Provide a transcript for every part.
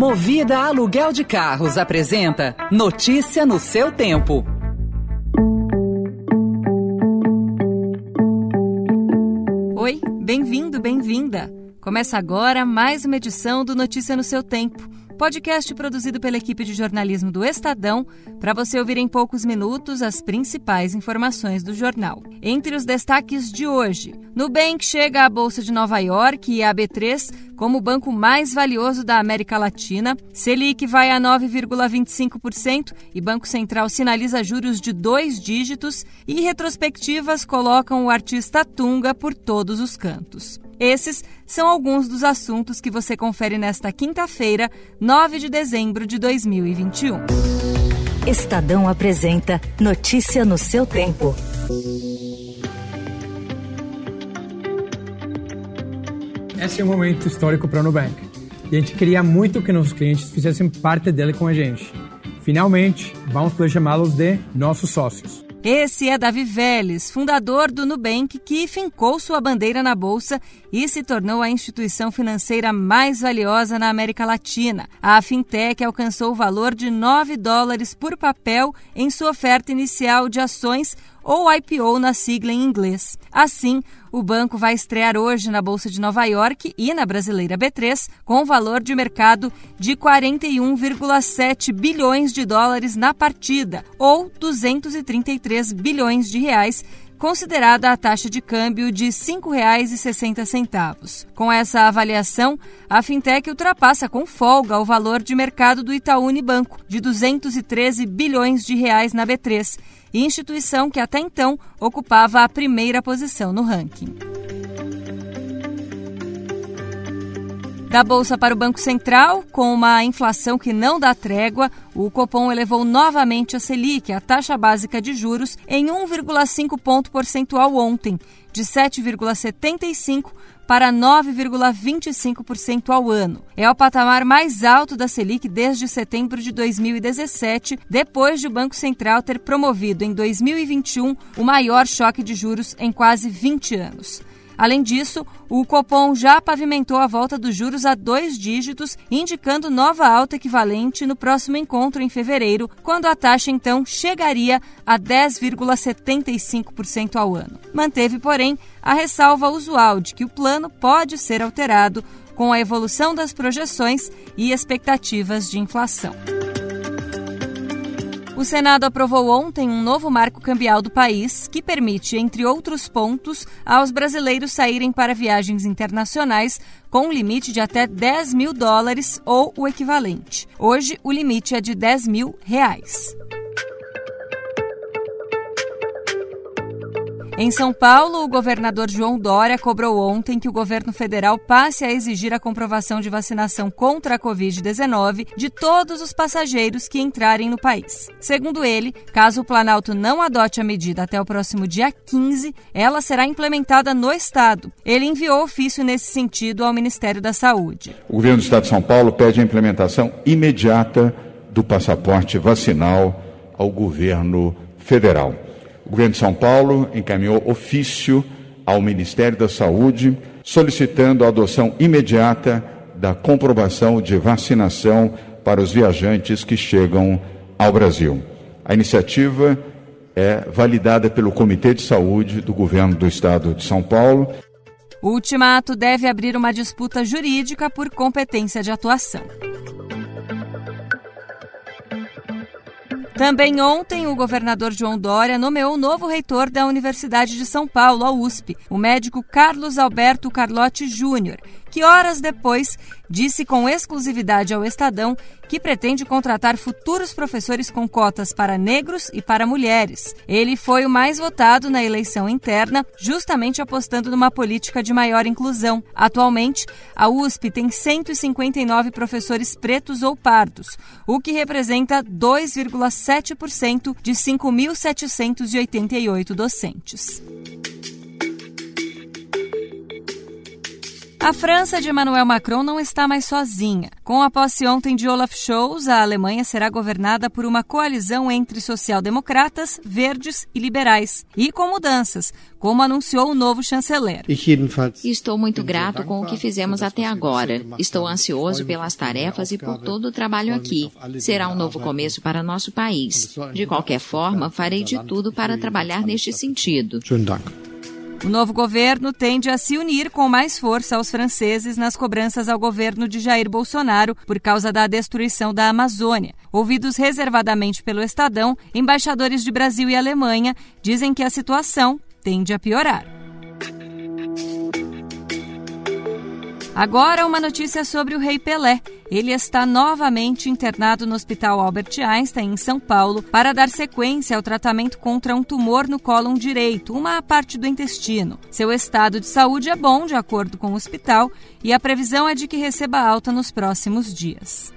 Movida Aluguel de Carros apresenta Notícia no seu tempo. Oi, bem-vindo, bem-vinda. Começa agora mais uma edição do Notícia no seu tempo podcast produzido pela equipe de jornalismo do Estadão, para você ouvir em poucos minutos as principais informações do jornal. Entre os destaques de hoje, Nubank chega à Bolsa de Nova York e a B3 como o banco mais valioso da América Latina. Selic vai a 9,25% e Banco Central sinaliza juros de dois dígitos e retrospectivas colocam o artista Tunga por todos os cantos. Esses são alguns dos assuntos que você confere nesta quinta-feira, 9 de dezembro de 2021. Estadão apresenta Notícia no seu tempo. Esse é um momento histórico para o Nubank. E a gente queria muito que nossos clientes fizessem parte dele com a gente. Finalmente, vamos poder chamá-los de nossos sócios. Esse é Davi Vélez, fundador do Nubank, que fincou sua bandeira na bolsa e se tornou a instituição financeira mais valiosa na América Latina. A fintech alcançou o valor de 9 dólares por papel em sua oferta inicial de ações ou IPO na sigla em inglês. Assim, o banco vai estrear hoje na Bolsa de Nova York e na brasileira B3 com valor de mercado de 41,7 bilhões de dólares na partida, ou 233 bilhões de reais considerada a taxa de câmbio de R$ 5,60. Com essa avaliação, a fintech ultrapassa com folga o valor de mercado do Itaú Unibanco, de 213 bilhões de reais na B3 instituição que até então ocupava a primeira posição no ranking. Da Bolsa para o Banco Central, com uma inflação que não dá trégua, o Copom elevou novamente a Selic, a taxa básica de juros, em 1,5 ponto percentual ontem, de 7,75 para 9,25% ao ano. É o patamar mais alto da Selic desde setembro de 2017, depois de o Banco Central ter promovido em 2021 o maior choque de juros em quase 20 anos. Além disso, o Copom já pavimentou a volta dos juros a dois dígitos, indicando nova alta equivalente no próximo encontro em fevereiro, quando a taxa então chegaria a 10,75% ao ano. Manteve, porém, a ressalva usual de que o plano pode ser alterado com a evolução das projeções e expectativas de inflação. O Senado aprovou ontem um novo marco cambial do país que permite, entre outros pontos, aos brasileiros saírem para viagens internacionais com um limite de até 10 mil dólares ou o equivalente. Hoje, o limite é de 10 mil reais. Em São Paulo, o governador João Dória cobrou ontem que o governo federal passe a exigir a comprovação de vacinação contra a Covid-19 de todos os passageiros que entrarem no país. Segundo ele, caso o Planalto não adote a medida até o próximo dia 15, ela será implementada no Estado. Ele enviou ofício nesse sentido ao Ministério da Saúde. O governo do Estado de São Paulo pede a implementação imediata do passaporte vacinal ao governo federal. O governo de São Paulo encaminhou ofício ao Ministério da Saúde solicitando a adoção imediata da comprovação de vacinação para os viajantes que chegam ao Brasil. A iniciativa é validada pelo Comitê de Saúde do Governo do Estado de São Paulo. O ultimato deve abrir uma disputa jurídica por competência de atuação. Também ontem, o governador João Dória nomeou o novo reitor da Universidade de São Paulo, a USP, o médico Carlos Alberto Carlotti Júnior, que horas depois disse com exclusividade ao Estadão que pretende contratar futuros professores com cotas para negros e para mulheres. Ele foi o mais votado na eleição interna, justamente apostando numa política de maior inclusão. Atualmente, a USP tem 159 professores pretos ou pardos, o que representa 2,7% de 5.788 docentes. A França de Emmanuel Macron não está mais sozinha. Com a posse ontem de Olaf Scholz, a Alemanha será governada por uma coalizão entre social-democratas, verdes e liberais. E com mudanças, como anunciou o novo chanceler. Estou muito grato com o que fizemos até agora. Estou ansioso pelas tarefas e por todo o trabalho aqui. Será um novo começo para nosso país. De qualquer forma, farei de tudo para trabalhar neste sentido. O novo governo tende a se unir com mais força aos franceses nas cobranças ao governo de Jair Bolsonaro por causa da destruição da Amazônia. Ouvidos reservadamente pelo Estadão, embaixadores de Brasil e Alemanha dizem que a situação tende a piorar. Agora, uma notícia sobre o Rei Pelé. Ele está novamente internado no Hospital Albert Einstein, em São Paulo, para dar sequência ao tratamento contra um tumor no cólon direito, uma parte do intestino. Seu estado de saúde é bom, de acordo com o hospital, e a previsão é de que receba alta nos próximos dias.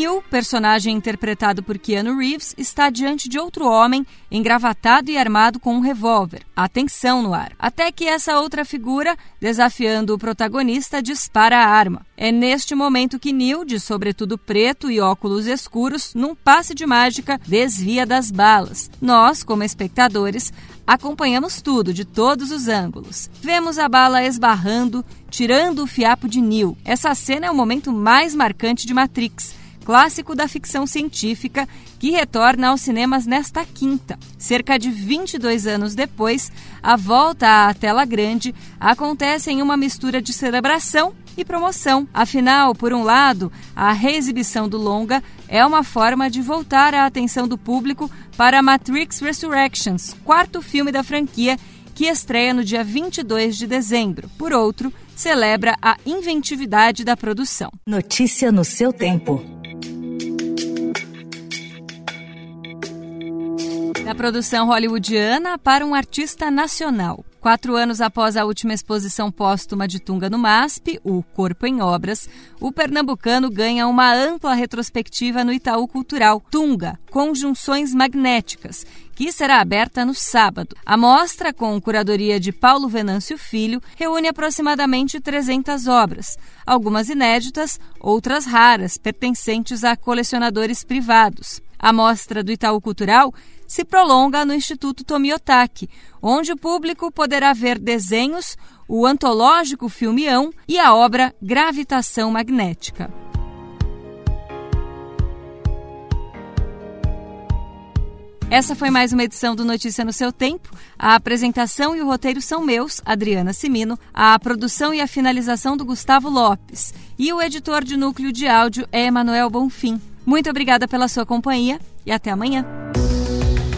Neil, personagem interpretado por Keanu Reeves, está diante de outro homem engravatado e armado com um revólver. Atenção no ar. Até que essa outra figura, desafiando o protagonista, dispara a arma. É neste momento que Neil, de sobretudo preto e óculos escuros, num passe de mágica, desvia das balas. Nós, como espectadores, acompanhamos tudo de todos os ângulos. Vemos a bala esbarrando, tirando o fiapo de Neil. Essa cena é o momento mais marcante de Matrix clássico da ficção científica que retorna aos cinemas nesta quinta. Cerca de 22 anos depois, a volta à tela grande acontece em uma mistura de celebração e promoção. Afinal, por um lado, a reexibição do longa é uma forma de voltar a atenção do público para Matrix Resurrections, quarto filme da franquia que estreia no dia 22 de dezembro. Por outro, celebra a inventividade da produção. Notícia no seu tempo. Produção hollywoodiana para um artista nacional. Quatro anos após a última exposição póstuma de Tunga no MASP, o Corpo em Obras, o pernambucano ganha uma ampla retrospectiva no Itaú Cultural Tunga, Conjunções Magnéticas, que será aberta no sábado. A mostra, com curadoria de Paulo Venâncio Filho, reúne aproximadamente 300 obras, algumas inéditas, outras raras, pertencentes a colecionadores privados. A mostra do Itaú Cultural se prolonga no Instituto Tomiotaki, onde o público poderá ver desenhos, o antológico Filmeão e a obra Gravitação Magnética. Essa foi mais uma edição do Notícia no seu tempo. A apresentação e o roteiro são meus, Adriana Simino, a produção e a finalização do Gustavo Lopes e o editor de núcleo de áudio é Emanuel Bonfim. Muito obrigada pela sua companhia e até amanhã.